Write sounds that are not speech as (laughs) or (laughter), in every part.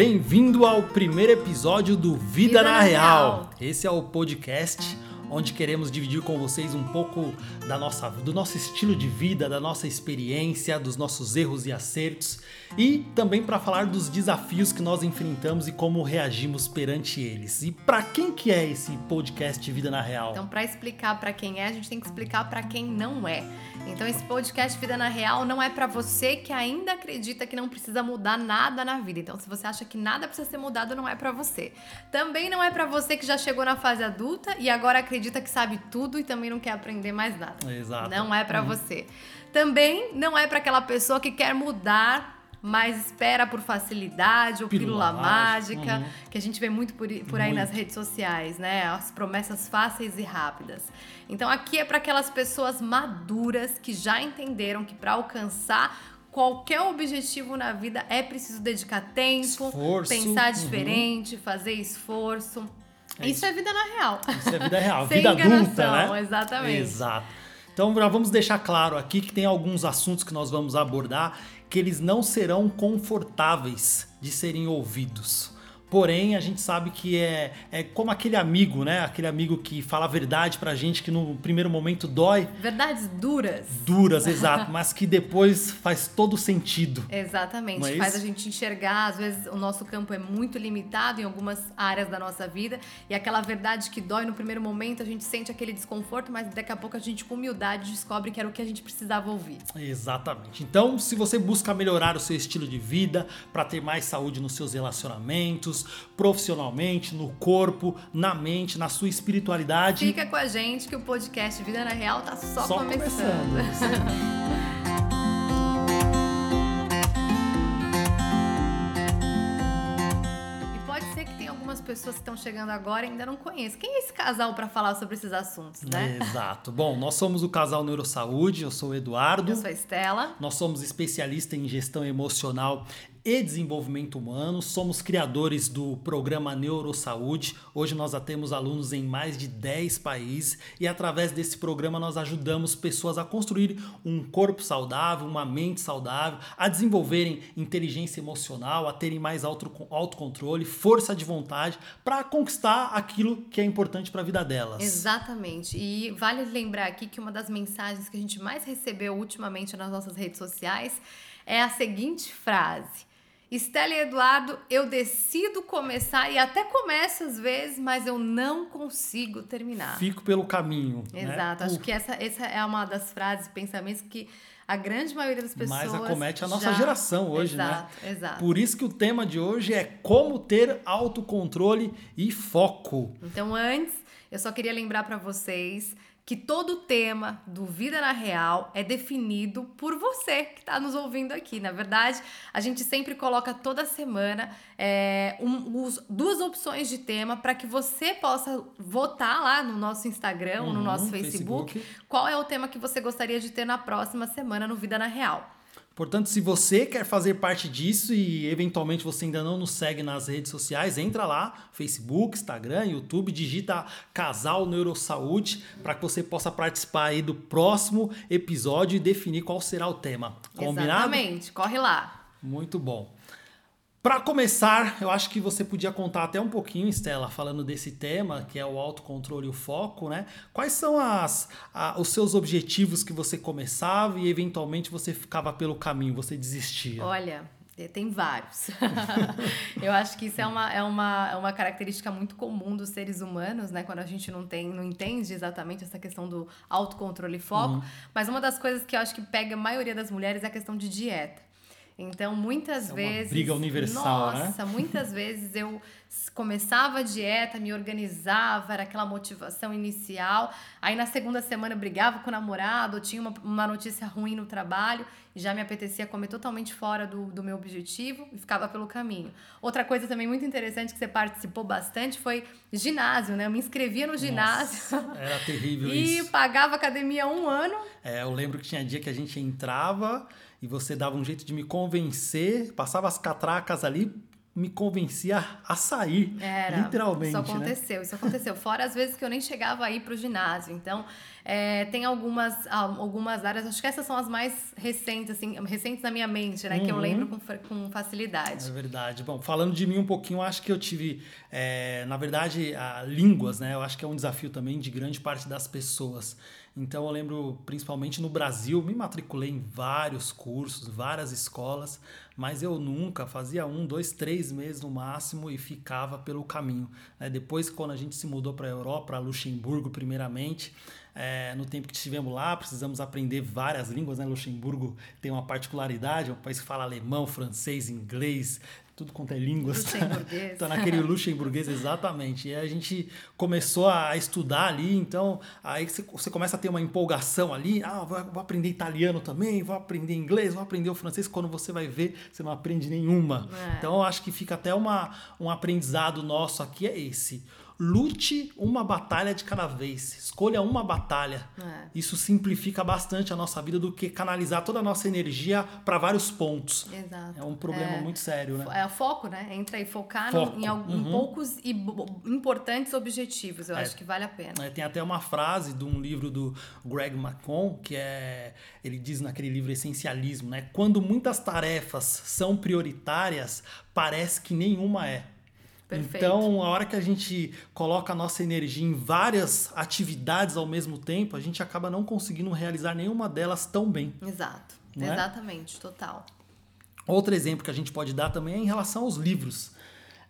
Bem-vindo ao primeiro episódio do Vida, Vida na, Real. Real. Esse é o podcast onde queremos dividir com vocês um pouco da nossa, do nosso estilo de vida, da nossa experiência, dos nossos erros e acertos e também para falar dos desafios que nós enfrentamos e como reagimos perante eles. E para quem que é esse podcast Vida na Real? Então, para explicar para quem é, a gente tem que explicar para quem não é. Então, esse podcast Vida na Real não é para você que ainda acredita que não precisa mudar nada na vida. Então, se você acha que nada precisa ser mudado, não é para você. Também não é para você que já chegou na fase adulta e agora acredita que sabe tudo e também não quer aprender mais nada. Exato. Não é para uhum. você. Também não é para aquela pessoa que quer mudar mas espera por facilidade ou pílula, pílula mágica, uhum. que a gente vê muito por, por aí muito. nas redes sociais, né? As promessas fáceis e rápidas. Então aqui é para aquelas pessoas maduras que já entenderam que para alcançar qualquer objetivo na vida é preciso dedicar tempo, esforço. pensar uhum. diferente, uhum. fazer esforço. É isso. isso. é vida na real. Isso é vida real, (laughs) vida adulta, né? Exatamente. Exato. Então já vamos deixar claro aqui que tem alguns assuntos que nós vamos abordar que eles não serão confortáveis de serem ouvidos. Porém, a gente sabe que é, é como aquele amigo, né? Aquele amigo que fala a verdade pra gente que no primeiro momento dói. Verdades duras. Duras, (laughs) exato, mas que depois faz todo sentido. Exatamente. É faz a gente enxergar, às vezes o nosso campo é muito limitado em algumas áreas da nossa vida e aquela verdade que dói no primeiro momento, a gente sente aquele desconforto, mas daqui a pouco a gente com humildade descobre que era o que a gente precisava ouvir. Exatamente. Então, se você busca melhorar o seu estilo de vida para ter mais saúde nos seus relacionamentos, profissionalmente, no corpo, na mente, na sua espiritualidade. Fica com a gente que o podcast Vida na Real tá só, só começando. começando. (laughs) algumas pessoas que estão chegando agora ainda não conhecem. Quem é esse casal para falar sobre esses assuntos, né? Exato. Bom, nós somos o casal Neurosaúde, eu sou o Eduardo. Eu sou a Estela. Nós somos especialistas em gestão emocional e desenvolvimento humano. Somos criadores do programa Neurosaúde. Hoje nós temos alunos em mais de 10 países e através desse programa nós ajudamos pessoas a construir um corpo saudável, uma mente saudável, a desenvolverem inteligência emocional, a terem mais auto, autocontrole, força de vontade para conquistar aquilo que é importante para a vida delas. Exatamente. E vale lembrar aqui que uma das mensagens que a gente mais recebeu ultimamente nas nossas redes sociais é a seguinte frase: Estela e Eduardo, eu decido começar e até começo às vezes, mas eu não consigo terminar. Fico pelo caminho. Né? Exato. Né? Acho que essa, essa é uma das frases, pensamentos que a grande maioria das pessoas. Mais acomete a nossa já... geração hoje, exato, né? Exato. Por isso que o tema de hoje é como ter autocontrole e foco. Então, antes, eu só queria lembrar para vocês que todo o tema do Vida na Real é definido por você que está nos ouvindo aqui. Na verdade, a gente sempre coloca toda semana é, um, os, duas opções de tema para que você possa votar lá no nosso Instagram, uhum, no nosso Facebook, Facebook, qual é o tema que você gostaria de ter na próxima semana no Vida na Real. Portanto, se você quer fazer parte disso e eventualmente você ainda não nos segue nas redes sociais, entra lá, Facebook, Instagram, YouTube, digita Casal Neurosaúde para que você possa participar aí do próximo episódio e definir qual será o tema. Combinado? Exatamente, corre lá. Muito bom. Para começar, eu acho que você podia contar até um pouquinho, Estela, falando desse tema, que é o autocontrole e o foco, né? Quais são as, a, os seus objetivos que você começava e eventualmente você ficava pelo caminho, você desistia? Olha, eh, tem vários. (laughs) eu acho que isso é uma, é, uma, é uma característica muito comum dos seres humanos, né? Quando a gente não tem, não entende exatamente essa questão do autocontrole e foco. Uhum. Mas uma das coisas que eu acho que pega a maioria das mulheres é a questão de dieta. Então, muitas é vezes. briga universal, né? nossa, né? muitas (laughs) vezes eu começava a dieta, me organizava, era aquela motivação inicial. Aí na segunda semana eu brigava com o namorado, tinha uma, uma notícia ruim no trabalho e já me apetecia comer totalmente fora do, do meu objetivo e ficava pelo caminho. Outra coisa também muito interessante que você participou bastante foi ginásio, né? Eu me inscrevia no ginásio. Nossa, (laughs) era terrível e isso. E pagava academia um ano. É, eu lembro que tinha dia que a gente entrava e você dava um jeito de me convencer, passava as catracas ali, me convencia a sair, Era, literalmente. Isso né? aconteceu, né? isso aconteceu. Fora as vezes que eu nem chegava aí para o ginásio. Então, É, tem algumas, algumas áreas, acho que essas são as mais recentes, assim, recentes na minha mente, né? Uhum. Que eu uhum. lembro com, com facilidade. É verdade. Bom, falando de mim um pouquinho, acho que eu tive, é, na verdade, a, línguas, né? Eu acho que é um desafio também de grande parte das pessoas. Então eu lembro, principalmente no Brasil, me matriculei em vários cursos, várias escolas, mas eu nunca fazia um, dois, três meses no máximo e ficava pelo caminho. Né? Depois, quando a gente se mudou para a Europa, para Luxemburgo, primeiramente, é, no tempo que estivemos lá, precisamos aprender várias línguas. Né? Luxemburgo tem uma particularidade, é um país que fala alemão, francês, inglês, tudo quanto é línguas. Luxemburguês. tá naquele luxemburguês, exatamente. E a gente começou a estudar ali, então aí você começa a ter uma empolgação ali. Ah, vou aprender italiano também, vou aprender inglês, vou aprender o francês. Quando você vai ver, você não aprende nenhuma. É. Então eu acho que fica até uma, um aprendizado nosso aqui é esse lute uma batalha de cada vez. Escolha uma batalha. É. Isso simplifica bastante a nossa vida do que canalizar toda a nossa energia para vários pontos. Exato. É um problema é. muito sério, né? É o foco, né? Entra aí, focar. No, em, uhum. em, poucos e importantes objetivos. Eu é. acho que vale a pena. É, tem até uma frase de um livro do Greg McCon que é ele diz naquele livro Essencialismo, né? Quando muitas tarefas são prioritárias, parece que nenhuma é. Perfeito. Então, a hora que a gente coloca a nossa energia em várias atividades ao mesmo tempo, a gente acaba não conseguindo realizar nenhuma delas tão bem. Exato. É? Exatamente, total. Outro exemplo que a gente pode dar também é em relação aos livros.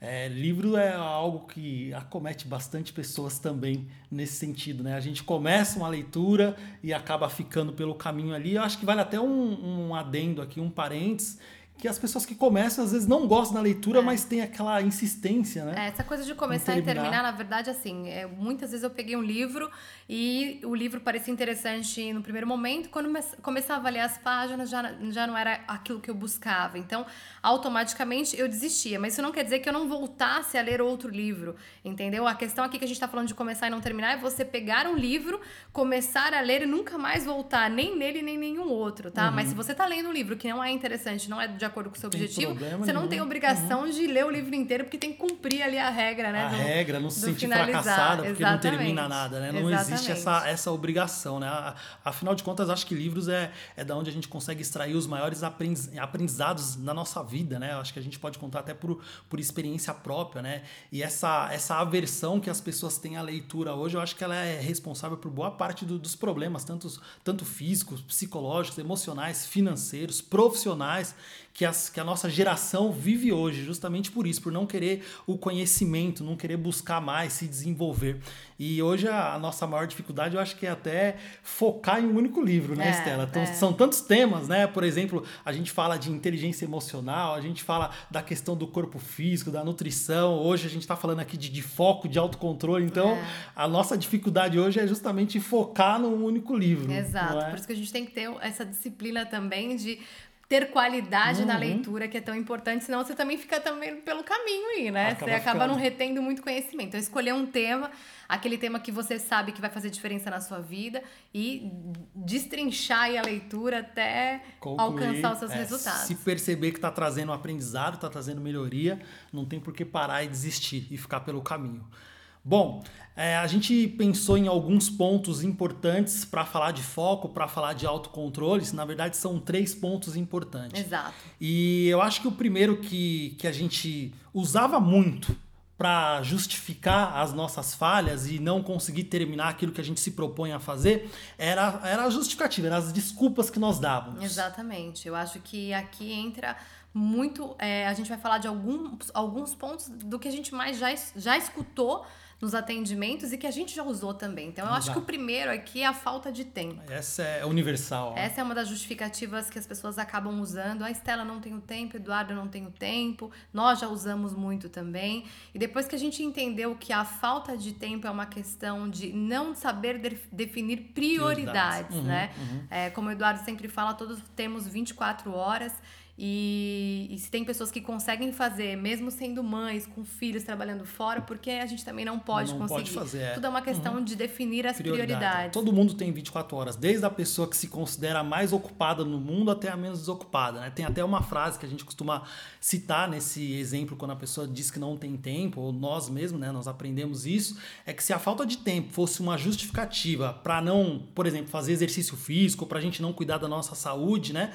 É, livro é algo que acomete bastante pessoas também nesse sentido, né? A gente começa uma leitura e acaba ficando pelo caminho ali. Eu acho que vale até um, um adendo aqui, um parênteses, que as pessoas que começam às vezes não gostam da leitura, é. mas tem aquela insistência, né? É, essa coisa de começar e terminar, na verdade, assim, é, muitas vezes eu peguei um livro e o livro parecia interessante no primeiro momento, quando começava a ler as páginas já, já não era aquilo que eu buscava. Então, automaticamente eu desistia, mas isso não quer dizer que eu não voltasse a ler outro livro, entendeu? A questão aqui que a gente está falando de começar e não terminar é você pegar um livro, começar a ler e nunca mais voltar, nem nele nem nenhum outro, tá? Uhum. Mas se você está lendo um livro que não é interessante, não é de acordo com o seu tem objetivo, você não tem obrigação uhum. de ler o livro inteiro, porque tem que cumprir ali a regra, né? A do, regra, não se sentir finalizar. fracassada, porque Exatamente. não termina nada, né? Não Exatamente. existe essa, essa obrigação, né? Afinal de contas, acho que livros é, é da onde a gente consegue extrair os maiores aprendizados na nossa vida, né? Acho que a gente pode contar até por, por experiência própria, né? E essa, essa aversão que as pessoas têm à leitura hoje, eu acho que ela é responsável por boa parte do, dos problemas, tanto, tanto físicos, psicológicos, emocionais, financeiros, profissionais, que, as, que a nossa geração vive hoje, justamente por isso, por não querer o conhecimento, não querer buscar mais, se desenvolver. E hoje a, a nossa maior dificuldade, eu acho que é até focar em um único livro, né, é, Estela? Então, é. São tantos temas, né? Por exemplo, a gente fala de inteligência emocional, a gente fala da questão do corpo físico, da nutrição. Hoje a gente está falando aqui de, de, foco, de autocontrole. Então, é. a nossa dificuldade hoje é justamente focar num único livro. Exato. É? Por isso que a gente tem que ter essa disciplina também de ter qualidade uhum. na leitura, que é tão importante, senão você também fica também pelo caminho aí, né? Acaba você acaba ficando. não retendo muito conhecimento. Então, escolher um tema, aquele tema que você sabe que vai fazer diferença na sua vida e destrinchar a leitura até Concluir, alcançar os seus é, resultados. Se perceber que está trazendo aprendizado, está trazendo melhoria, não tem por que parar e desistir e ficar pelo caminho. Bom, é, a gente pensou em alguns pontos importantes para falar de foco, para falar de autocontrole. Na verdade, são três pontos importantes. Exato. E eu acho que o primeiro que, que a gente usava muito para justificar as nossas falhas e não conseguir terminar aquilo que a gente se propõe a fazer era, era a justificativa, eram as desculpas que nós dávamos. Exatamente. Eu acho que aqui entra muito. É, a gente vai falar de alguns, alguns pontos do que a gente mais já, já escutou nos atendimentos e que a gente já usou também. Então, eu Exato. acho que o primeiro aqui é a falta de tempo. Essa é universal. Essa é uma das justificativas que as pessoas acabam usando. A Estela não tem o tempo, Eduardo não tem o tempo. Nós já usamos muito também. E depois que a gente entendeu que a falta de tempo é uma questão de não saber de definir prioridades, prioridades. Uhum, né? Uhum. É, como o Eduardo sempre fala, todos temos 24 horas E, e, se tem pessoas que conseguem fazer, mesmo sendo mães, com filhos, trabalhando fora, porque a gente também não pode não conseguir. Pode fazer, é. Tudo é uma questão uhum. de definir as Prioridade. prioridades. Todo mundo tem 24 horas, desde a pessoa que se considera mais ocupada no mundo até a menos desocupada. Né? Tem até uma frase que a gente costuma citar nesse exemplo, quando a pessoa diz que não tem tempo, ou nós mesmos, né, nós aprendemos isso, é que se a falta de tempo fosse uma justificativa para não, por exemplo, fazer exercício físico, para a gente não cuidar da nossa saúde, né?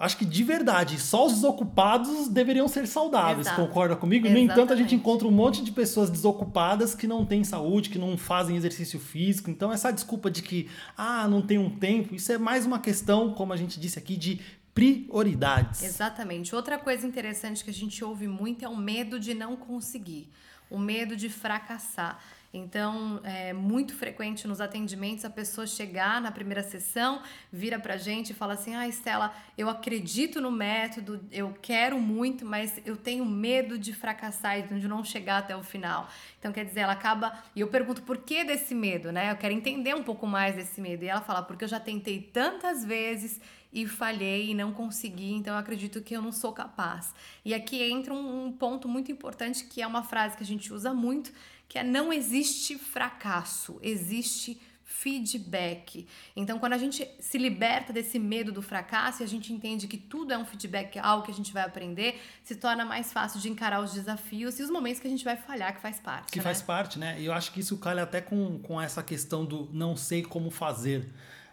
Acho que de verdade, só os desocupados deveriam ser saudáveis, Exato. concorda comigo? Exatamente. No entanto, a gente encontra um monte de pessoas desocupadas que não têm saúde, que não fazem exercício físico. Então, essa desculpa de que, ah, não tem um tempo, isso é mais uma questão, como a gente disse aqui, de prioridades. Exatamente. Outra coisa interessante que a gente ouve muito é o medo de não conseguir, o medo de fracassar. Então, é muito frequente nos atendimentos a pessoa chegar na primeira sessão, vira pra gente e fala assim: Ah, Estela, eu acredito no método, eu quero muito, mas eu tenho medo de fracassar e de não chegar até o final. Então, quer dizer, ela acaba. E eu pergunto por que desse medo, né? Eu quero entender um pouco mais desse medo. E ela fala: Porque eu já tentei tantas vezes e falhei e não consegui, então eu acredito que eu não sou capaz. E aqui entra um, um ponto muito importante que é uma frase que a gente usa muito que é não existe fracasso, existe feedback. Então, quando a gente se liberta desse medo do fracasso e a gente entende que tudo é um feedback, é algo que a gente vai aprender, se torna mais fácil de encarar os desafios e os momentos que a gente vai falhar, que faz parte. Que né? faz parte, né? E eu acho que isso calha até com, com essa questão do não sei como fazer.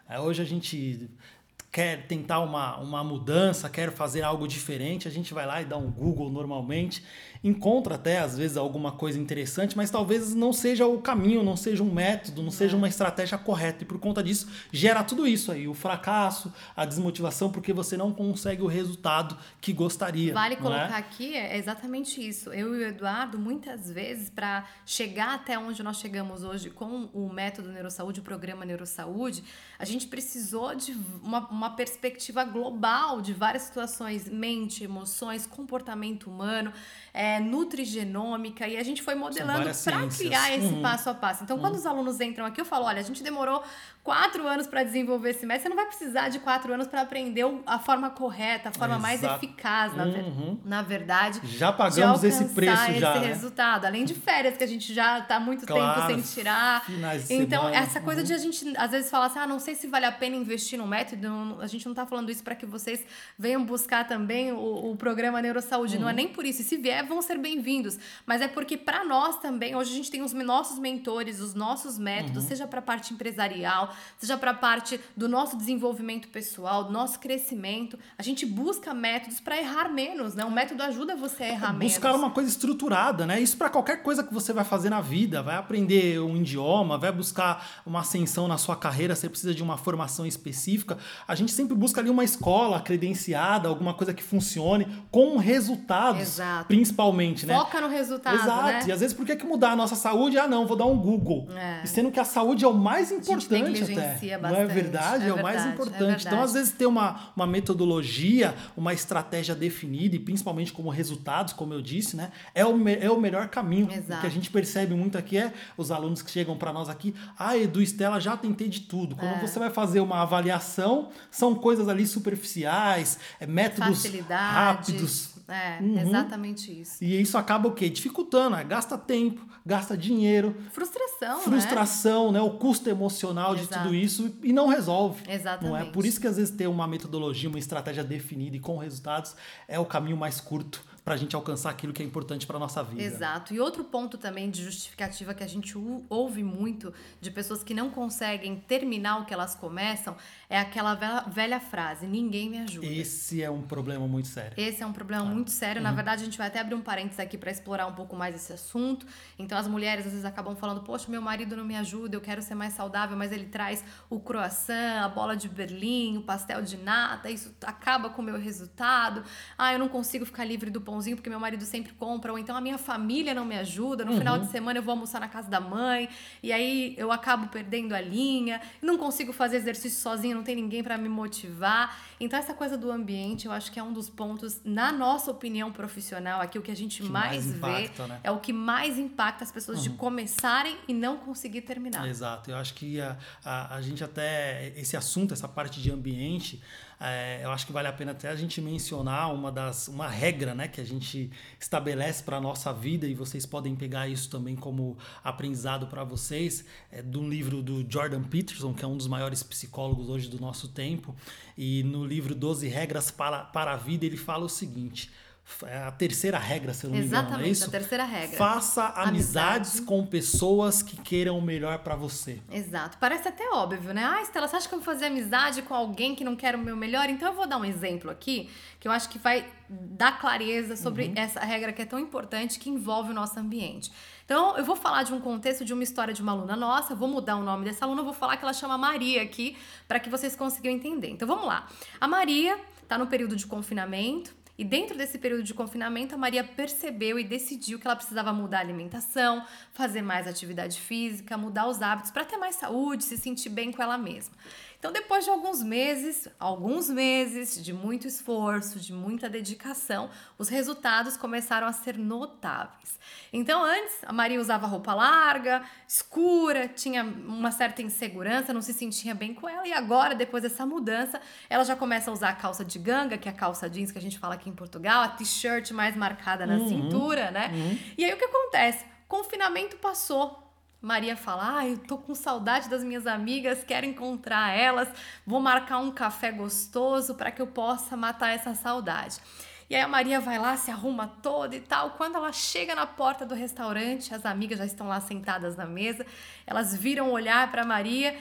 É, hoje a gente quer tentar uma, uma mudança, quer fazer algo diferente, a gente vai lá e dá um Google normalmente encontra até às vezes alguma coisa interessante, mas talvez não seja o caminho, não seja um método, não seja é. uma estratégia correta. E por conta disso, gera tudo isso aí: o fracasso, a desmotivação, porque você não consegue o resultado que gostaria. Vale é? colocar é? aqui é exatamente isso. Eu e o Eduardo, muitas vezes, para chegar até onde nós chegamos hoje com o método Neurosaúde, o programa Neurosaúde, a gente precisou de uma, uma perspectiva global de várias situações: mente, emoções, comportamento humano é, nutrigenômica, e a gente foi modelando para criar esse uhum. passo a passo. Então, uhum. quando os alunos entram aqui, eu falo: olha, a gente demorou quatro anos para desenvolver esse método, você não vai precisar de quatro anos para aprender a forma correta, a forma Exato. mais eficaz, na, uhum. na, verdade. Já pagamos esse preço esse já. Esse né? resultado. Além de férias que a gente já está muito claro, tempo sem tirar. então, semana. essa coisa uhum. de a gente às vezes falar assim: ah, não sei se vale a pena investir no método, a gente não está falando isso para que vocês venham buscar também o, o programa Neurosaúde. Uhum. Não é uhum. nem por isso. E se vier, vão ser bem-vindos. Mas é porque para nós também, hoje a gente tem os nossos mentores, os nossos métodos, uhum. seja para a parte empresarial, seja para a parte do nosso desenvolvimento pessoal, do nosso crescimento. A gente busca métodos para errar menos, né? O método ajuda você a errar Buscar menos. Buscar uma coisa estruturada, né? Isso para qualquer coisa que você vai fazer na vida, vai aprender um idioma, vai buscar uma ascensão na sua carreira, você precisa de uma formação específica. A gente sempre busca ali uma escola credenciada, alguma coisa que funcione com resultados, Exato. principalmente, né? Foca no resultado, Exato. Né? E às vezes por que mudar a nossa saúde? Ah, não, vou dar um Google. É. E sendo que a saúde é o mais importante até. Bastante, não é verdade? É, é o mais é importante. É então, às vezes, ter uma, uma metodologia, uma estratégia definida e principalmente como resultados, como eu disse, né? É o, é o melhor caminho. Exato. O que a gente percebe muito aqui é os alunos que chegam para nós aqui, ah, Edu, Estela, já tentei de tudo. Quando é. você vai fazer uma avaliação, são coisas ali superficiais, é, métodos rápidos. É, uhum. exatamente isso. E isso acaba o quê? Dificultando, né? gasta tempo, gasta dinheiro. Frustração, Frustração, né? né? O custo emocional Exato. de tudo isso e não resolve. Exatamente. Não é? Por isso que às vezes ter uma metodologia, uma estratégia definida e com resultados é o caminho mais curto para a gente alcançar aquilo que é importante para nossa vida. Exato. E outro ponto também de justificativa que a gente ouve muito de pessoas que não conseguem terminar o que elas começam é aquela velha, frase: ninguém me ajuda. Esse é um problema muito sério. Esse é um problema ah. muito sério. Uhum. Na verdade, a gente vai até abrir um parênteses aqui para explorar um pouco mais esse assunto. Então, as mulheres às vezes acabam falando: Poxa, meu marido não me ajuda, eu quero ser mais saudável, mas ele traz o croissant, a bola de Berlim, o pastel de nata, isso acaba com o meu resultado. Ah, eu não consigo ficar livre do pão porque meu marido sempre compra, ou então a minha família não me ajuda, no uhum. final de semana eu vou almoçar na casa da mãe, e aí eu acabo perdendo a linha, não consigo fazer exercício sozinha, não tem ninguém para me motivar. Então essa coisa do ambiente, eu acho que é um dos pontos, na nossa opinião profissional, aqui o que a gente que mais, mais impacta, vê né? é o que mais impacta as pessoas uhum. de começarem e não conseguir terminar. Exato, eu acho que a, a, a gente até, esse assunto, essa parte de ambiente, é, eu acho que vale a pena até a gente mencionar uma das uma regra né, que a gente estabelece para a nossa vida, e vocês podem pegar isso também como aprendizado para vocês, é de um livro do Jordan Peterson, que é um dos maiores psicólogos hoje do nosso tempo, e no livro 12 Regras para, para a Vida, ele fala o seguinte a terceira regra, se eu não me engano, Exatamente, é isso? a terceira regra. Faça amizades Amizade. com pessoas que queiram o melhor para você. Exato. Parece até óbvio, né? Ah, Estela, você acha que eu vou fazer amizade com alguém que não quer o meu melhor? Então eu vou dar um exemplo aqui que eu acho que vai dar clareza sobre uhum. essa regra que é tão importante que envolve o nosso ambiente. Então, eu vou falar de um contexto de uma história de uma aluna nossa, vou mudar o nome dessa aluna, vou falar que ela chama Maria aqui, para que vocês consigam entender. Então, vamos lá. A Maria está no período de confinamento, e dentro desse período de confinamento, a Maria percebeu e decidiu que ela precisava mudar a alimentação, fazer mais atividade física, mudar os hábitos para ter mais saúde, se sentir bem com ela mesma. Então, depois de alguns meses, alguns meses de muito esforço, de muita dedicação, os resultados começaram a ser notáveis. Então, antes, a Maria usava roupa larga, escura, tinha uma certa insegurança, não se sentia bem com ela, e agora, depois dessa mudança, ela já começa a usar a calça de ganga, que é a calça jeans que a gente fala aqui em Portugal, a t-shirt mais marcada na uhum, cintura, né? Uhum. E aí o que acontece? Confinamento passou, Maria fala: Ah, eu tô com saudade das minhas amigas, quero encontrar elas, vou marcar um café gostoso para que eu possa matar essa saudade. E aí a Maria vai lá, se arruma toda e tal. Quando ela chega na porta do restaurante, as amigas já estão lá sentadas na mesa, elas viram olhar para Maria,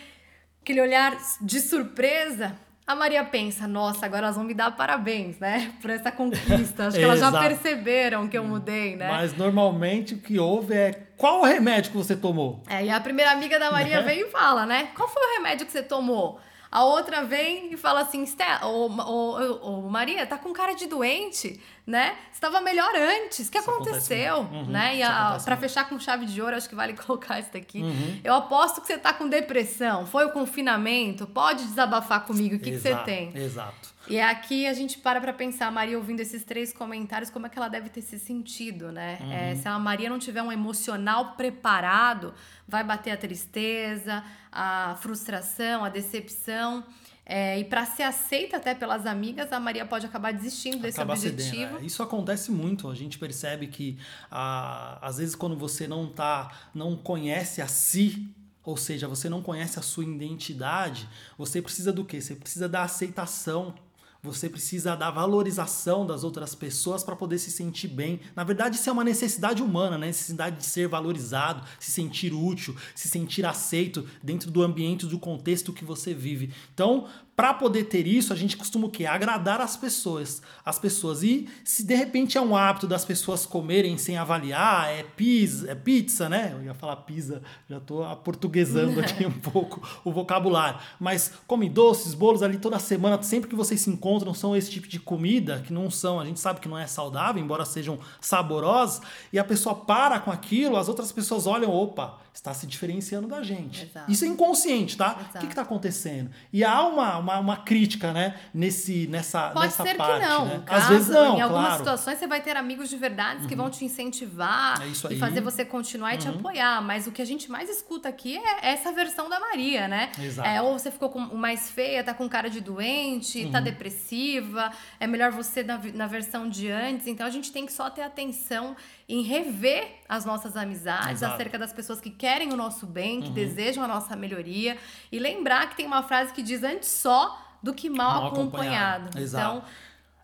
aquele olhar de surpresa. A Maria pensa, nossa, agora elas vão me dar parabéns, né? (laughs) Por essa conquista. Acho que elas já (laughs) perceberam que eu mudei, né? Mas normalmente o que houve é qual o remédio que você tomou? É, e a primeira amiga da Maria né? vem e fala, né? Qual foi o remédio que você tomou? A outra vem e fala assim, ô, ô, ô, Maria, tá com cara de doente, né? Estava melhor antes. O que isso aconteceu? Uhum, né? E para fechar com chave de ouro, acho que vale (laughs) colocar isso daqui. Uhum. Eu aposto que você tá com depressão. Foi o confinamento? Pode desabafar comigo. O que, que você tem? Exato. E aqui a gente para para pensar, a Maria ouvindo esses três comentários, como é que ela deve ter se sentido, né? Uhum. É, se a Maria não tiver um emocional preparado, vai bater a tristeza, a frustração, a decepção. É, e para ser aceita até pelas amigas, a Maria pode acabar desistindo desse Acaba objetivo. Cedendo, é. Isso acontece muito. A gente percebe que ah, às vezes quando você não tá, não conhece a si, ou seja, você não conhece a sua identidade, você precisa do quê? Você precisa da aceitação você precisa da valorização das outras pessoas para poder se sentir bem. Na verdade, isso é uma necessidade humana, né? necessidade de ser valorizado, se sentir útil, se sentir aceito dentro do ambiente, do contexto que você vive. Então, para poder ter isso, a gente costuma o quê? Agradar as pessoas. As pessoas. E se de repente é um hábito das pessoas comerem sem avaliar, é pizza, é pizza, né? Eu ia falar pizza, já estou aportuguesando aqui um (laughs) pouco o vocabulário. Mas come doces, bolos ali toda semana, sempre que vocês se encontram, são esse tipo de comida que não são, a gente sabe que não é saudável, embora sejam saborosas, e a pessoa para com aquilo, as outras pessoas olham, opa, está se diferenciando da gente. Exato. Isso é inconsciente, tá? Exato. O que está acontecendo? E há uma, uma, uma, crítica, né? Nesse, nessa, Pode nessa ser parte. Que não. Né? Caso, Às vezes não. Em algumas claro. situações você vai ter amigos de verdade uhum. que vão te incentivar é e fazer você continuar e te uhum. apoiar. Mas o que a gente mais escuta aqui é essa versão da Maria, né? Exato. É, ou você ficou com, mais feia, tá com cara de doente, tá uhum. tá depressiva, é melhor você na, na versão de antes. Então a gente tem que só ter atenção em rever as nossas amizades, Exato. acerca das pessoas que querem o nosso bem, que uhum. desejam a nossa melhoria. E lembrar que tem uma frase que diz antes só do que mal, mal acompanhado. acompanhado. Exato. Então,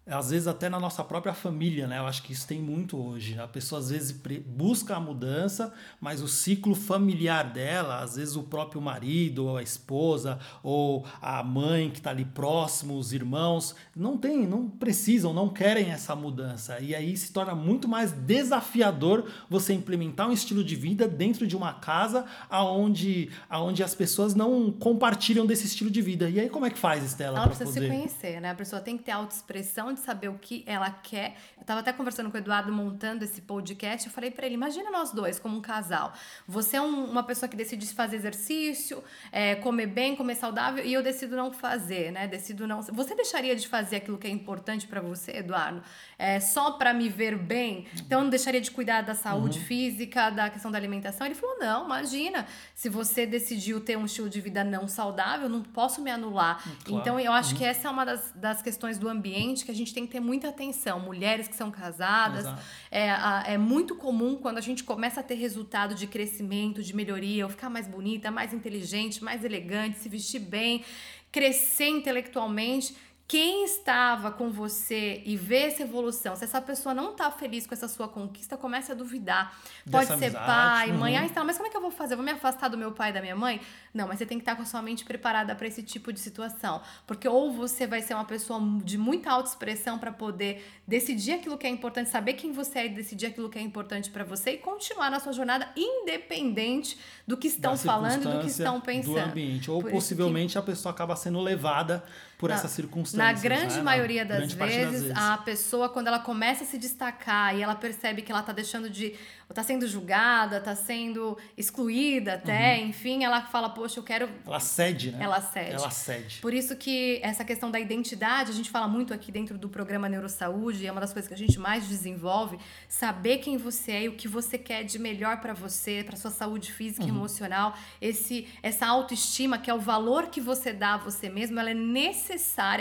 às vezes até na nossa própria família, né? Eu acho que isso tem muito hoje. A pessoa às vezes busca a mudança, mas o ciclo familiar dela, às vezes o próprio marido, ou a esposa, ou a mãe que está ali próximo, os irmãos, não tem, não precisam, não querem essa mudança. E aí se torna muito mais desafiador você implementar um estilo de vida dentro de uma casa aonde, aonde as pessoas não compartilham desse estilo de vida. E aí como é que faz, Estela? Ela precisa poder... se conhecer, né? A pessoa tem que ter autoexpressão de saber o que ela quer. Eu tava até conversando com o Eduardo montando esse podcast, eu falei para ele, imagina nós dois como um casal. Você é um, uma pessoa que decide fazer exercício, é, comer bem, comer saudável, e eu decido não fazer, né? Decido não. Você deixaria de fazer aquilo que é importante para você, Eduardo? É, só para me ver bem? Então eu não deixaria de cuidar da saúde uhum. física, da questão da alimentação? Ele falou: não, imagina, se você decidiu ter um estilo de vida não saudável, não posso me anular. Claro. Então eu acho uhum. que essa é uma das, das questões do ambiente que a gente tem que ter muita atenção. Mulheres que são casadas, é, é muito comum quando a gente começa a ter resultado de crescimento, de melhoria, ou ficar mais bonita, mais inteligente, mais elegante, se vestir bem, crescer intelectualmente quem estava com você e vê essa evolução, se essa pessoa não está feliz com essa sua conquista, comece a duvidar. Pode Dessa ser amizade, pai, uhum. mãe, ah, então, mas como é que eu vou fazer? Eu vou me afastar do meu pai e da minha mãe? Não, mas você tem que estar com a sua mente preparada para esse tipo de situação. Porque ou você vai ser uma pessoa de muita autoexpressão para poder decidir aquilo que é importante, saber quem você é e decidir aquilo que é importante para você e continuar na sua jornada independente do que estão falando, do que estão pensando. Do ambiente. Ou Por possivelmente que... a pessoa acaba sendo levada por na, essa circunstância. Na grande né? maioria das, grande vezes, das, vezes, a pessoa, quando ela começa a se destacar e ela percebe que ela está deixando de tá sendo julgada, tá sendo excluída até, uhum. enfim, ela fala, poxa, eu quero. Ela cede, né? Ela cede. Ela cede. Por isso que essa questão da identidade, a gente fala muito aqui dentro do programa Neurosaúde, é uma das coisas que a gente mais desenvolve, saber quem você é e o que você quer de melhor para você, para sua saúde física uhum. e emocional, esse essa autoestima, que é o valor que você dá a você mesmo, ela é necessária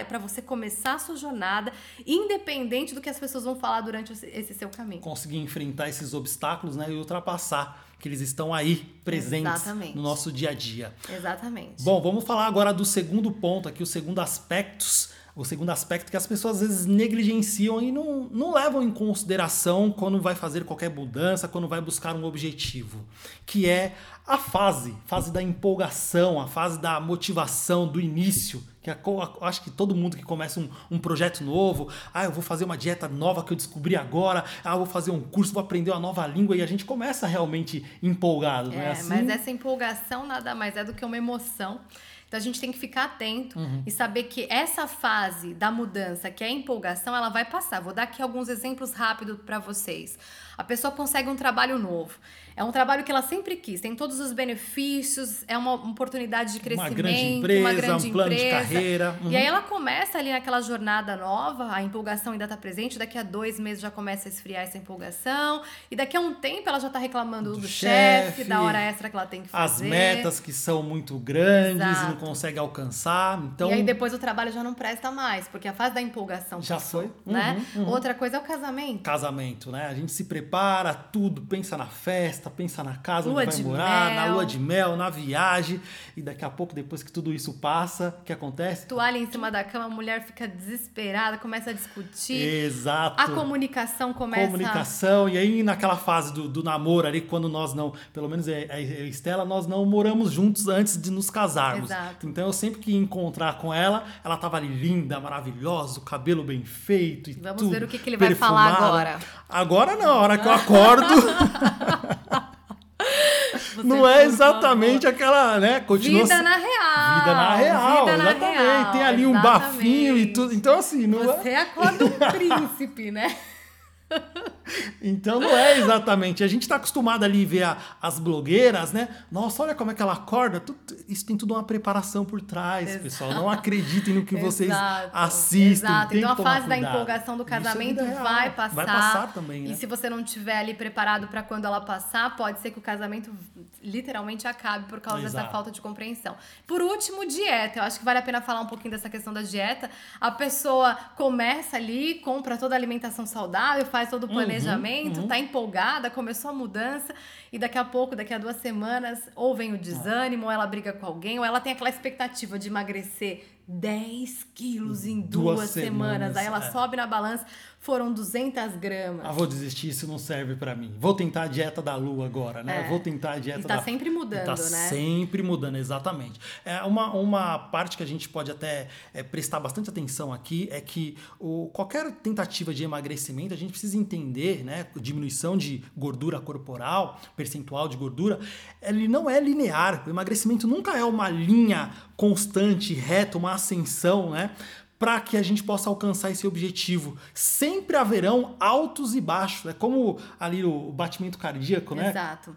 para você começar a sua jornada, independente do que as pessoas vão falar durante esse seu caminho. Conseguir enfrentar esses obstáculos obstáculos né, e ultrapassar, que eles estão aí presentes Exatamente. no nosso dia a dia. Exatamente. Bom, vamos falar agora do segundo ponto aqui, o segundo aspectos o segundo aspecto que as pessoas às vezes negligenciam e não, não levam em consideração quando vai fazer qualquer mudança, quando vai buscar um objetivo, que é a fase, fase da empolgação, a fase da motivação, do início, que é acho que todo mundo que começa um, um, projeto novo, ah, eu vou fazer uma dieta nova que eu descobri agora, ah, eu vou fazer um curso, vou aprender uma nova língua e a gente começa realmente empolgado, é, não é assim? Mas essa empolgação nada mais é do que uma emoção então a gente tem que ficar atento uhum. e saber que essa fase da mudança, que é a empolgação, ela vai passar. Vou dar aqui alguns exemplos rápidos para vocês. A pessoa consegue um trabalho novo. É um trabalho que ela sempre quis, tem todos os benefícios, é uma oportunidade de crescimento, uma grande empresa, uma grande um plano empresa. de carreira. Uhum. E aí ela começa ali naquela jornada nova, a empolgação ainda está presente, daqui a dois meses já começa a esfriar essa empolgação, e daqui a um tempo ela já está reclamando do, do chefe, da hora extra que ela tem que fazer. As metas que são muito grandes Exato. e não consegue alcançar. Então... E aí depois o trabalho já não presta mais, porque a fase da empolgação já passou, foi. Né? Uhum, uhum. Outra coisa é o casamento. Casamento, né? A gente se prepara tudo, pensa na festa, pensa na casa lua onde vai morar, mel. na lua de mel, na viagem, e daqui a pouco, depois que tudo isso passa, o que acontece? Toalha em cima da cama, a mulher fica desesperada, começa a discutir. Exato. A comunicação começa. Comunicação, e aí naquela fase do, do namoro ali, quando nós não, pelo menos a, a Estela, nós não moramos juntos antes de nos casarmos. Exato. Então eu sempre que ia encontrar com ela, ela tava ali linda, maravilhosa, o cabelo bem feito e Vamos tudo, ver o que, que ele vai falar agora. Agora não, a hora que eu acordo. Você (laughs) não é exatamente aquela, né? Continua Vida na real. Vida na real, Vida exatamente. Na real, Tem ali exatamente. um bafinho e tudo. Então, assim, não Você é. Você acorda um (laughs) príncipe, né? (laughs) Então não é exatamente. A gente está acostumado ali a ver a, as blogueiras, né? Nossa, olha como é que ela acorda. Tudo, isso tem tudo uma preparação por trás, Exato. pessoal. Não acreditem no que (laughs) vocês Exato. assistem. Exato. então a fase cuidado. da empolgação do é casamento é vai passar. Vai passar também, né? E se você não estiver ali preparado para quando ela passar, pode ser que o casamento literalmente acabe por causa Exato. dessa falta de compreensão. Por último, dieta. Eu acho que vale a pena falar um pouquinho dessa questão da dieta. A pessoa começa ali, compra toda a alimentação saudável, faz todo o planejamento. Uhum planejamento, uhum. tá empolgada, começou a mudança e daqui a pouco, daqui a duas semanas, ou vem o desânimo, ou ela briga com alguém, ou ela tem aquela expectativa de emagrecer 10 quilos em duas, duas semanas. semanas. Aí ela é. sobe na balança, foram 200 gramas. Ah, vou desistir, isso não serve para mim. Vou tentar a dieta da lua agora, né? É. Vou tentar a dieta e tá da... sempre mudando, tá né? sempre mudando, exatamente. É uma, uma parte que a gente pode até é, prestar bastante atenção aqui é que o, qualquer tentativa de emagrecimento, a gente precisa entender, né? Diminuição de gordura corporal, percentual de gordura, ele não é linear. O emagrecimento nunca é uma linha constante, reta, uma ascensão, né? Para que a gente possa alcançar esse objetivo. Sempre haverão altos e baixos. É como ali o batimento cardíaco, né? Exato.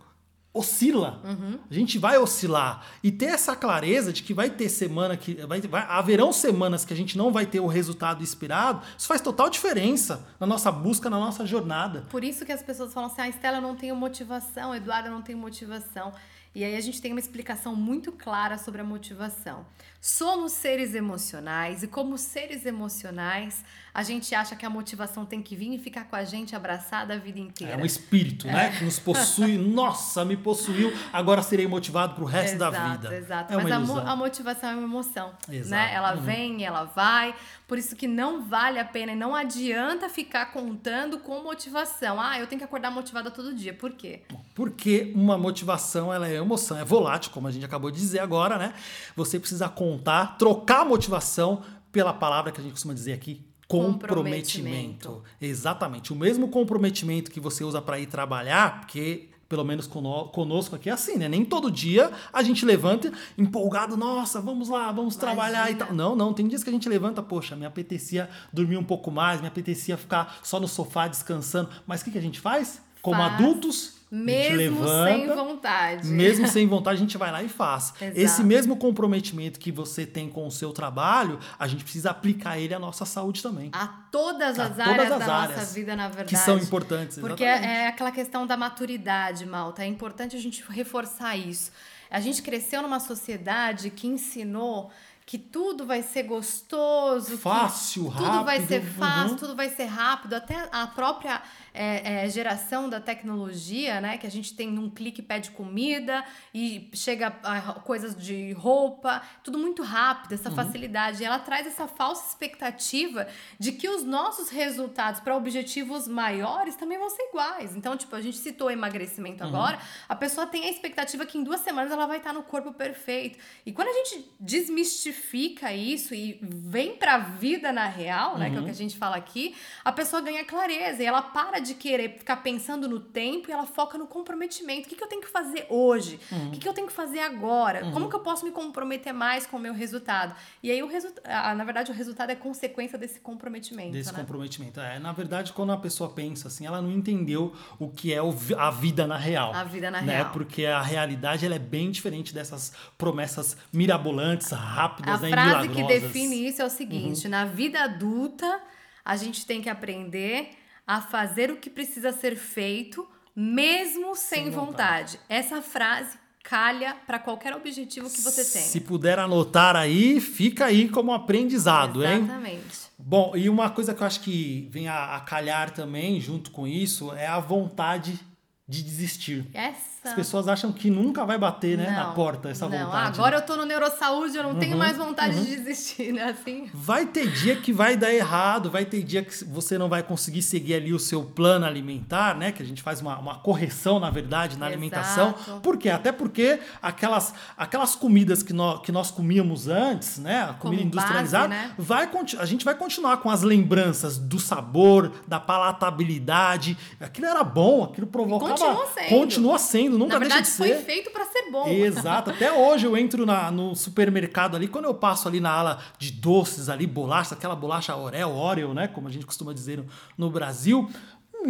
Oscila. Uhum. A gente vai oscilar. E ter essa clareza de que vai ter semana que. Vai, vai, haverão semanas que a gente não vai ter o resultado esperado, isso faz total diferença na nossa busca, na nossa jornada. Por isso que as pessoas falam assim: a ah, Estela não tem motivação, Eduardo não tem motivação. E aí a gente tem uma explicação muito clara sobre a motivação. Somos seres emocionais e como seres emocionais, a gente acha que a motivação tem que vir e ficar com a gente abraçada a vida inteira. É um espírito, né, é. né? Que nos possui. (laughs) Nossa, me possuiu, agora serei motivado pro resto exato, da vida. Exato, é Mas a, a, motivação é uma emoção, né? exato. né? Ela uhum. vem, ela vai. Por isso que não vale a pena e não adianta ficar contando com motivação. Ah, eu tenho que acordar motivada todo dia. Por quê? Porque uma motivação, ela é emoção, é volátil, como a gente acabou de dizer agora, né? Você precisa contar, trocar a motivação pela palavra que a gente costuma dizer aqui, comprometimento. comprometimento. Exatamente. O mesmo comprometimento que você usa para ir trabalhar, porque pelo menos conosco aqui é assim, né? Nem todo dia a gente levanta empolgado, nossa, vamos lá, vamos Imagina. trabalhar e tal. Não, não, tem dias que a gente levanta, poxa, me apetecia dormir um pouco mais, me apetecia ficar só no sofá descansando. Mas o que, que a gente faz? Como faz. adultos, mesmo levanta, sem vontade. Mesmo sem (laughs) vontade, a gente vai lá e faz. Exato. Esse mesmo comprometimento que você tem com o seu trabalho, a gente precisa aplicar ele à nossa saúde também. A todas as a áreas todas as da áreas nossa vida, na verdade. Que são importantes. Porque é aquela questão da maturidade, Malta. É importante a gente reforçar isso. A gente cresceu numa sociedade que ensinou que tudo vai ser gostoso, fácil, rápido, tudo vai ser fácil, uhum. tudo vai ser rápido, até a própria é, é, geração da tecnologia, né? Que a gente tem num clique pede comida e chega a coisas de roupa, tudo muito rápido, essa uhum. facilidade. Ela traz essa falsa expectativa de que os nossos resultados para objetivos maiores também vão ser iguais. Então, tipo, a gente citou emagrecimento uhum. agora, a pessoa tem a expectativa que em duas semanas ela vai estar no corpo perfeito. E quando a gente desmistifica isso e vem para a vida na real, né, que é o que a uhum. gente fala aqui, a pessoa ganha clareza e ela para de querer ficar pensando no tempo e ela foca no comprometimento. O que, que eu tenho que fazer hoje? Uhum. O que, que eu tenho que fazer agora? Uhum. Como que eu posso me comprometer mais com o meu resultado? E aí, o resultado, na verdade, o resultado é consequência desse comprometimento. Desse né? comprometimento. É, na verdade, quando a pessoa pensa assim, ela não entendeu o que é a vida na real. A vida na né? real. Porque a realidade ela é bem diferente dessas promessas mirabolantes, rápidas, a né, frase que define isso é o seguinte: uhum. na vida adulta, a gente tem que aprender a fazer o que precisa ser feito, mesmo sem, sem vontade. vontade. Essa frase calha para qualquer objetivo que você tenha. Se puder anotar aí, fica aí como aprendizado, Exatamente. hein? Exatamente. Bom, e uma coisa que eu acho que vem a, a calhar também, junto com isso, é a vontade de desistir. Essa. As pessoas acham que nunca vai bater né, na porta essa não. vontade. Agora né? eu tô no neurosaúde, eu não uhum, tenho mais vontade uhum. de desistir, né? Assim. Vai ter dia que vai dar errado, vai ter dia que você não vai conseguir seguir ali o seu plano alimentar, né? Que a gente faz uma, uma correção, na verdade, na Exato. alimentação. Por quê? Até porque aquelas, aquelas comidas que nós, que nós comíamos antes, né? A comida Como industrializada, base, né? vai, a gente vai continuar com as lembranças do sabor, da palatabilidade. Aquilo era bom, aquilo provocava. Continua sendo. Continua sendo nunca Na verdade, deixa de foi ser. feito para ser bom. Exato. Até hoje eu entro na, no supermercado ali, quando eu passo ali na ala de doces ali, bolacha, aquela bolacha Oreo, Oreo, né? Como a gente costuma dizer no, no Brasil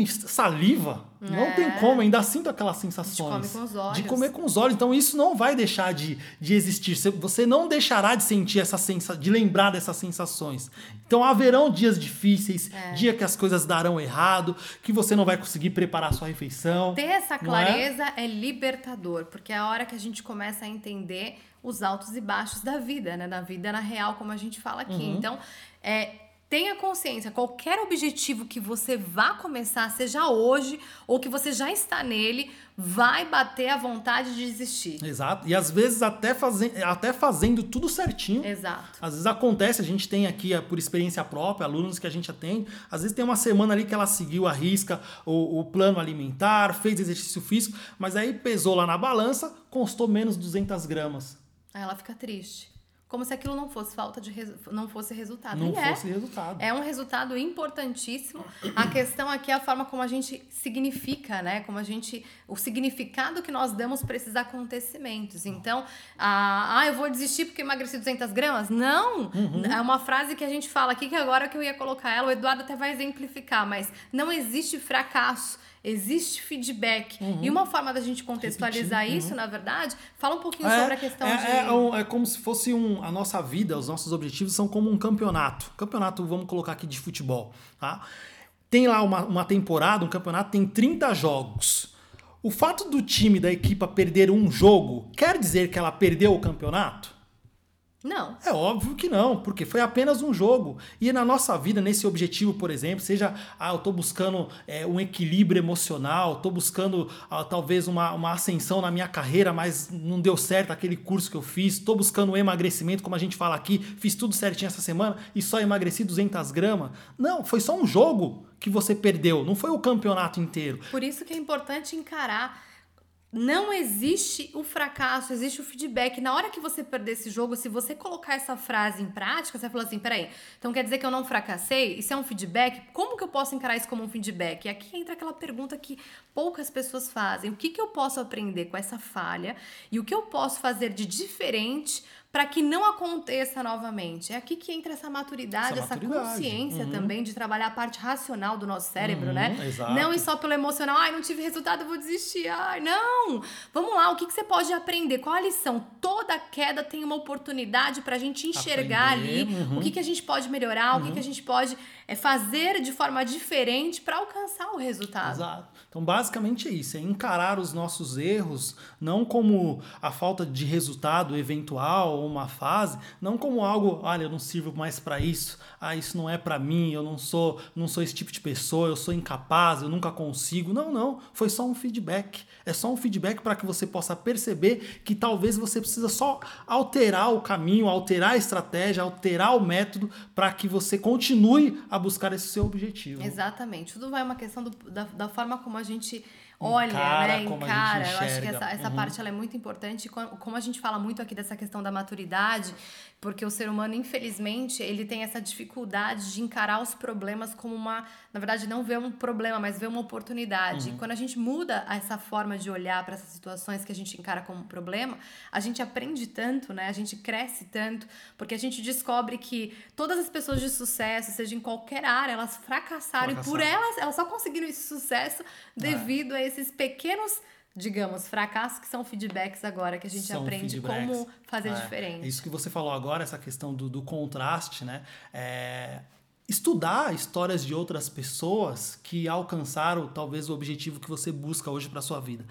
saliva. É. Não tem é. como, ainda sinto aquelas sensações. De comer com os olhos. De comer com os olhos. Então isso não vai deixar de, de existir. Você não deixará de sentir essa sensação, de lembrar dessas sensações. Então haverão dias difíceis, é. dia que as coisas darão errado, que você não vai conseguir preparar a sua refeição. Ter essa é? clareza é? é libertador, porque é a hora que a gente começa a entender os altos e baixos da vida, né? Da vida na real, como a gente fala aqui. Uhum. Então, é, Tenha consciência, qualquer objetivo que você vá começar, seja hoje ou que você já está nele, vai bater a vontade de desistir. Exato. E às vezes até, faze até fazendo tudo certinho. Exato. Às vezes acontece, a gente tem aqui, por experiência própria, alunos que a gente atende, às vezes tem uma semana ali que ela seguiu a risca o, o plano alimentar, fez exercício físico, mas aí pesou lá na balança, constou menos 200 gramas. Aí ela fica triste. Como se aquilo não fosse falta de não fosse resultado. Não e fosse é. resultado. É um resultado importantíssimo. A questão aqui é a forma como a gente significa, né? Como a gente. O significado que nós damos para esses acontecimentos. Então, ah, ah, eu vou desistir porque emagreci 200 gramas? Não! Uhum. É uma frase que a gente fala aqui que agora que eu ia colocar ela, o Eduardo até vai exemplificar, mas não existe fracasso existe feedback. Uhum. E uma forma da gente contextualizar isso, uhum. na verdade, fala um pouquinho é, sobre a questão é, de. É, é, como se fosse um. A nossa vida, os nossos objetivos são como um campeonato. Campeonato, vamos colocar aqui de futebol. Tá? Tem lá uma, uma temporada, um campeonato tem 30 jogos. O fato do time, da equipa perder um jogo, quer dizer que ela perdeu o campeonato? Não. É óbvio que não, porque foi apenas um jogo. E na nossa vida, nesse objetivo, por exemplo, seja, ah, eu estou buscando é, um equilíbrio emocional, estou buscando ah, talvez uma, uma ascensão na minha carreira, mas não deu certo aquele curso que eu fiz, estou buscando um emagrecimento, como a gente fala aqui, fiz tudo certinho essa semana e só emagreci 200 gramas. Não, foi só um jogo que você perdeu, não foi o campeonato inteiro. Por isso que é importante encarar não existe o fracasso, existe o feedback. Na hora que você perder esse jogo, se você colocar essa frase em prática, você vai falar assim: peraí, então quer dizer que eu não fracassei? Isso é um feedback? Como que eu posso encarar isso como um feedback? E aqui entra aquela pergunta que poucas pessoas fazem: o que, que eu posso aprender com essa falha e o que eu posso fazer de diferente para que não aconteça novamente. É aqui que entra essa maturidade, essa, essa consciência uhum. também de trabalhar a parte racional do nosso cérebro, uhum, né? Exato. Não ir só pelo emocional, ai, não tive resultado, vou desistir. Ai, não! Vamos lá, o que, que você pode aprender? Qual a lição? Toda queda tem uma oportunidade para a gente enxergar Aprender, ali uhum. o que, que a gente pode melhorar, o que, que a uhum. gente pode é, fazer de forma diferente para alcançar o resultado. Exato. Então, basicamente é isso: é encarar os nossos erros não como a falta de resultado eventual ou uma fase, não como algo, olha, eu não sirvo mais para isso, ah, isso não é para mim, eu não sou, não sou esse tipo de pessoa, eu sou incapaz, eu nunca consigo. Não, não. Foi só um feedback. É só um feedback para que você possa perceber que talvez você precisa só alterar o caminho, alterar a estratégia, alterar o método para que você continue a buscar esse seu objetivo. Exatamente. Tudo vai uma questão do, da, da forma como a gente olha, encara, né? Encara. Eu acho que essa, essa uhum. parte ela é muito importante. Como a gente fala muito aqui dessa questão da maturidade, porque o ser humano, infelizmente, ele tem essa dificuldade de encarar os problemas como uma. Na verdade, não ver um problema, mas ver uma oportunidade. Uhum. E quando a gente muda essa forma de olhar para essas situações que a gente encara como um problema, a gente aprende tanto, né? A gente cresce tanto, porque a gente descobre que todas as pessoas de sucesso, seja em qualquer área, elas fracassaram, fracassaram. e por elas, elas só conseguiram esse sucesso é. devido é. a esses pequenos digamos, fracassos que são feedbacks agora, que a gente são aprende feedbacks. como fazer é, diferente. Isso que você falou agora, essa questão do, do contraste, né? É, estudar histórias de outras pessoas que alcançaram talvez o objetivo que você busca hoje para sua vida.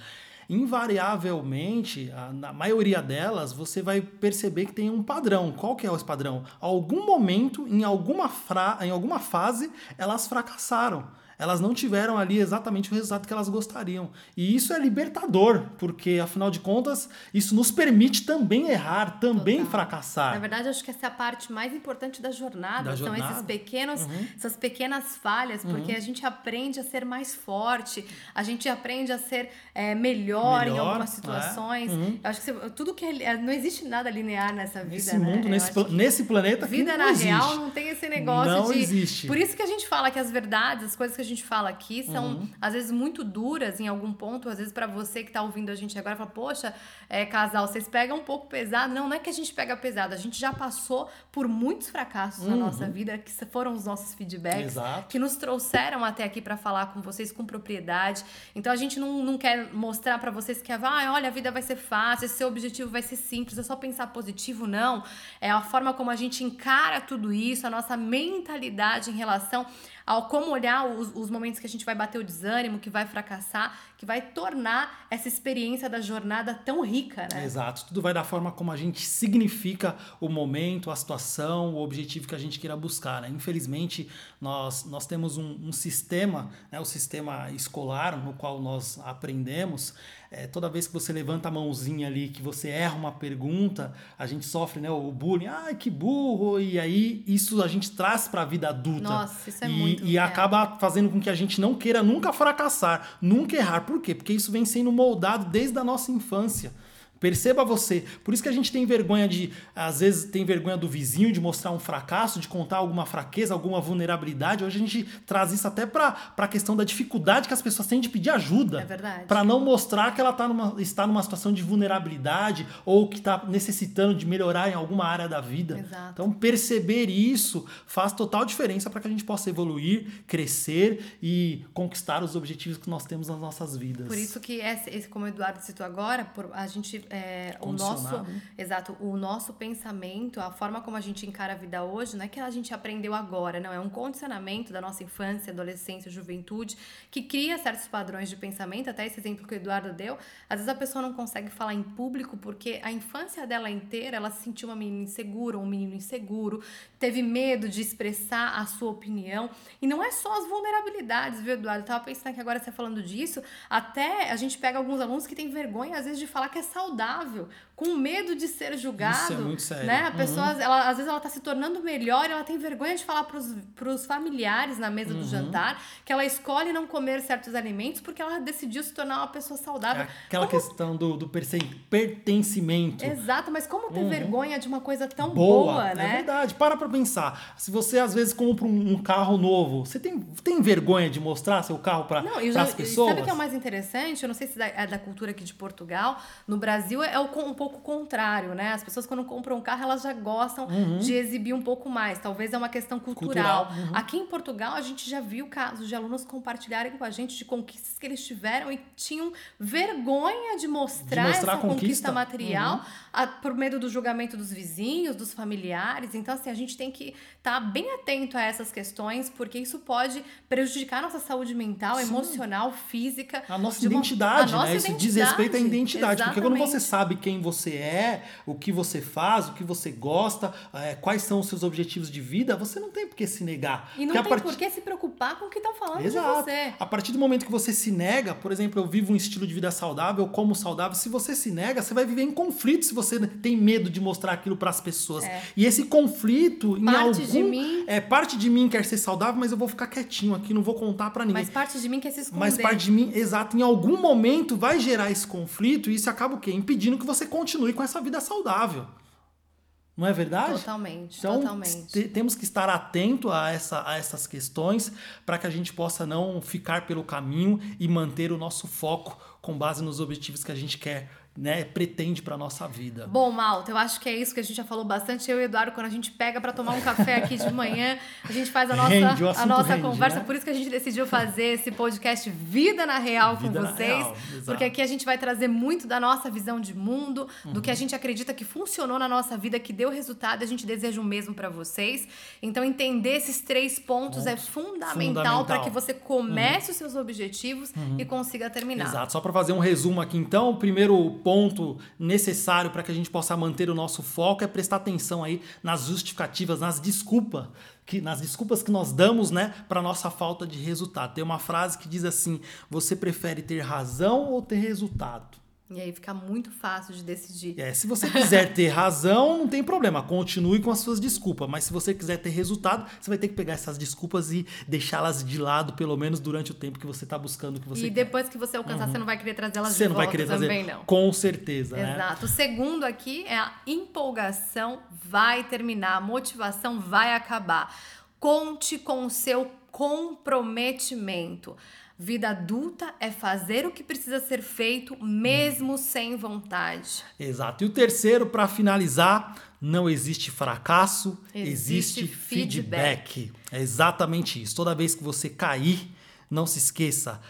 Invariavelmente, na maioria delas, você vai perceber que tem um padrão. Qual que é esse padrão? Algum momento, em alguma, fra em alguma fase, elas fracassaram elas não tiveram ali exatamente o resultado que elas gostariam. E isso é libertador, porque afinal de contas, isso nos permite também errar, também Total. fracassar. Na verdade, acho que essa é a parte mais importante da jornada. Da São jornada. esses pequenos, uhum. essas pequenas falhas, porque uhum. a gente aprende a ser mais forte, a gente aprende a ser é, melhor, melhor, em algumas é. situações. É. Uhum. Eu acho que tudo que é, não existe nada linear nessa vida. Nesse né? mundo, nesse, pl nesse planeta, vida na existe. real não tem esse negócio não de. Existe. Por isso que a gente fala que as verdades, as coisas que a gente fala aqui são, uhum. às vezes, muito duras em algum ponto. Às vezes, para você que tá ouvindo a gente agora, fala, poxa, é, casal, vocês pegam um pouco pesado. Não, não é que a gente pega pesado. A gente já passou por muitos fracassos uhum. na nossa vida, que foram os nossos feedbacks, Exato. que nos trouxeram até aqui para falar com vocês com propriedade. Então, a gente não, não quer mostrar para vocês que, ah, olha, a vida vai ser fácil, esse seu objetivo vai ser simples, é só pensar positivo. Não. É a forma como a gente encara tudo isso, a nossa mentalidade em relação ao como olhar os, os momentos que a gente vai bater o desânimo, que vai fracassar, que vai tornar essa experiência da jornada tão rica, né? Exato. Tudo vai da forma como a gente significa o momento, a situação, o objetivo que a gente queira buscar. Né? Infelizmente, nós, nós temos um, um sistema, né, o sistema escolar, no qual nós aprendemos. É, toda vez que você levanta a mãozinha ali, que você erra uma pergunta, a gente sofre né, o bullying, ai que burro, e aí isso a gente traz para a vida adulta. Nossa, isso é e, muito. E acaba fazendo com que a gente não queira nunca fracassar, nunca errar. Por quê? Porque isso vem sendo moldado desde a nossa infância. Perceba você. Por isso que a gente tem vergonha de, às vezes, tem vergonha do vizinho, de mostrar um fracasso, de contar alguma fraqueza, alguma vulnerabilidade. Hoje a gente traz isso até para a questão da dificuldade que as pessoas têm de pedir ajuda. É verdade. Para não mostrar que ela tá numa, está numa situação de vulnerabilidade ou que está necessitando de melhorar em alguma área da vida. Exato. Então, perceber isso faz total diferença para que a gente possa evoluir, crescer e conquistar os objetivos que nós temos nas nossas vidas. Por isso que esse, como o Eduardo citou agora, a gente é, o nosso exato, o nosso pensamento, a forma como a gente encara a vida hoje, não é que a gente aprendeu agora, não é um condicionamento da nossa infância, adolescência, juventude que cria certos padrões de pensamento. Até esse exemplo que o Eduardo deu, às vezes a pessoa não consegue falar em público porque a infância dela inteira ela se sentiu uma menina insegura, um menino inseguro, teve medo de expressar a sua opinião. E não é só as vulnerabilidades, viu, Eduardo? Eu tava pensando que agora você falando disso, até a gente pega alguns alunos que têm vergonha, às vezes, de falar que é saudável, saudável, com medo de ser julgado. Isso é muito sério. Né? A Uhum. pessoa, ela, às vezes, ela tá se tornando melhor, ela tem vergonha de falar pros, pros familiares na mesa Uhum. do jantar que ela escolhe não comer certos alimentos porque ela decidiu se tornar uma pessoa saudável. É aquela Como- questão do, do pertencimento. Exato, mas como ter vergonha de uma coisa tão Uhum. Boa, boa, é né? verdade. Para pra pensar. Se você às vezes compra um, um carro novo, você tem, tem vergonha de mostrar seu carro para e as pessoas? sabe o que é o mais interessante? Eu não sei se da- é da cultura aqui de Portugal. No Brasil é o um pouco contrário, né? As pessoas quando compram um carro, elas já gostam de exibir um pouco mais. Talvez é uma questão cultural. Cultural, uhum. Aqui em Portugal, a gente já viu casos de alunos compartilharem com a gente de conquistas que eles tiveram e tinham vergonha de mostrar, mostrar essa a conquista, conquista? Uhum. material a- por medo do julgamento dos vizinhos, dos familiares. Então, assim, a gente tem que estar bem atento a essas questões, porque isso pode prejudicar a nossa saúde mental, Sim. emocional, física. A nossa de uma- identidade, a nossa né? Isso diz respeito à identidade. Porque quando você Exatamente. sabe quem você é, o que você faz, o que você gosta, é, quais são os seus objetivos de vida, você não tem por que se negar. E não tem partir- por que se preocupar com o que estão falando Exato. de você. A partir do momento que você se nega, por exemplo, eu vivo um estilo de vida saudável, eu como saudável, se você se nega, você vai viver em conflito se você tem medo de mostrar aquilo para as pessoas. É. E esse conflito em Parte algum de mim- é parte de mim quer ser saudável, mas eu vou ficar quietinho aqui, não vou contar para ninguém. Mas parte de mim quer se esconder. Mas parte de mim, exato, em algum momento vai gerar esse conflito e isso acaba o quê? Impedindo que você continue com essa vida saudável. Não é verdade? Totalmente, Então, totalmente. te- temos que estar atento a, essa, a essas questões para que a gente possa não ficar pelo caminho e manter o nosso foco com base nos objetivos que a gente quer, né, pretende para nossa vida. Bom, Malta, eu acho que é isso que a gente já falou bastante. Eu e o Eduardo, quando a gente pega pra tomar um café aqui de manhã, a gente faz a nossa, Rende, a nossa rende, conversa. né? Por isso que a gente decidiu fazer esse podcast Vida na Real Vida com vocês. Real, porque aqui a gente vai trazer muito da nossa visão de mundo, do Uhum. que a gente acredita que funcionou na nossa vida, que deu resultado, a gente deseja o mesmo pra vocês. Então, entender esses três pontos é fundamental Fundamental. Uhum. para que você comece os seus objetivos e consiga terminar. Exato. Só para fazer um resumo aqui, então, o primeiro ponto necessário para que a gente possa manter o nosso foco é prestar atenção aí nas justificativas, nas desculpas, que nas desculpas que nós damos, né, para nossa falta de resultado. Tem uma frase que diz assim: você prefere ter razão ou ter resultado? E aí fica muito fácil de decidir. É, se você quiser ter razão, não tem problema, continue com as suas desculpas. Mas se você quiser ter resultado, você vai ter que pegar essas desculpas e deixá-las de lado, pelo menos durante o tempo que você está buscando o que você E quer. depois que você alcançar, você não vai querer trazer elas Uhum. Você de não volta vai querer trazer, também, não. com certeza, né? Exato. O segundo aqui é a empolgação vai terminar, a motivação vai acabar. Conte com o seu comprometimento. Vida adulta é fazer o que precisa ser feito, mesmo sem vontade. Exato. E o terceiro, para finalizar, não existe fracasso, Existe existe, feedback. É exatamente isso. Toda vez que você cair, não se esqueça,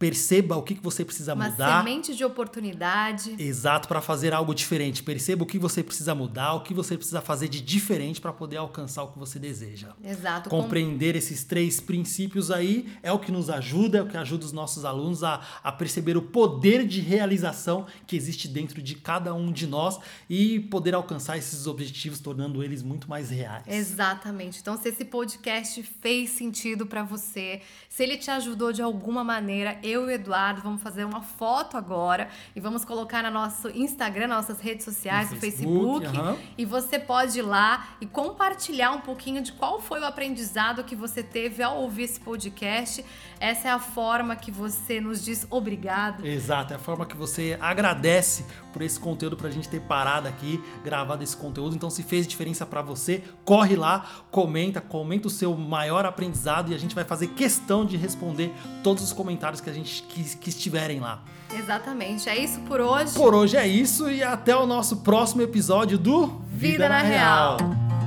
perceba o que, que você precisa Uma mudar. semente de oportunidade. Exato, para fazer algo diferente. Perceba o que você precisa mudar, o que você precisa fazer de diferente para poder alcançar o que você deseja. Exato. com- Compreender esses três princípios aí é o que nos ajuda, é o que ajuda os nossos alunos a, a perceber o poder de realização que existe dentro de cada um de nós e poder alcançar esses objetivos, tornando eles muito mais reais. Exatamente. Então, se esse podcast fez sentido pra você, se ele te ajudou de alguma maneira, eu e o Eduardo vamos fazer uma foto agora e vamos colocar no nosso Instagram, nas nossas redes sociais, no, no Facebook. Facebook uhum. E você pode ir lá e compartilhar um pouquinho de qual foi o aprendizado que você teve ao ouvir esse podcast. Essa é a forma que você nos diz obrigado. Exato, é a forma que você agradece por esse conteúdo, pra gente ter parado aqui, gravado esse conteúdo. Então, se fez diferença para você, corre lá, comenta, comenta o seu maior aprendizado e a gente vai fazer questão de responder todos os comentários que a gente que, que estiverem lá. Exatamente. É isso por hoje. Por hoje é isso e até o nosso próximo episódio do Vida, Vida na, na, Real. Real.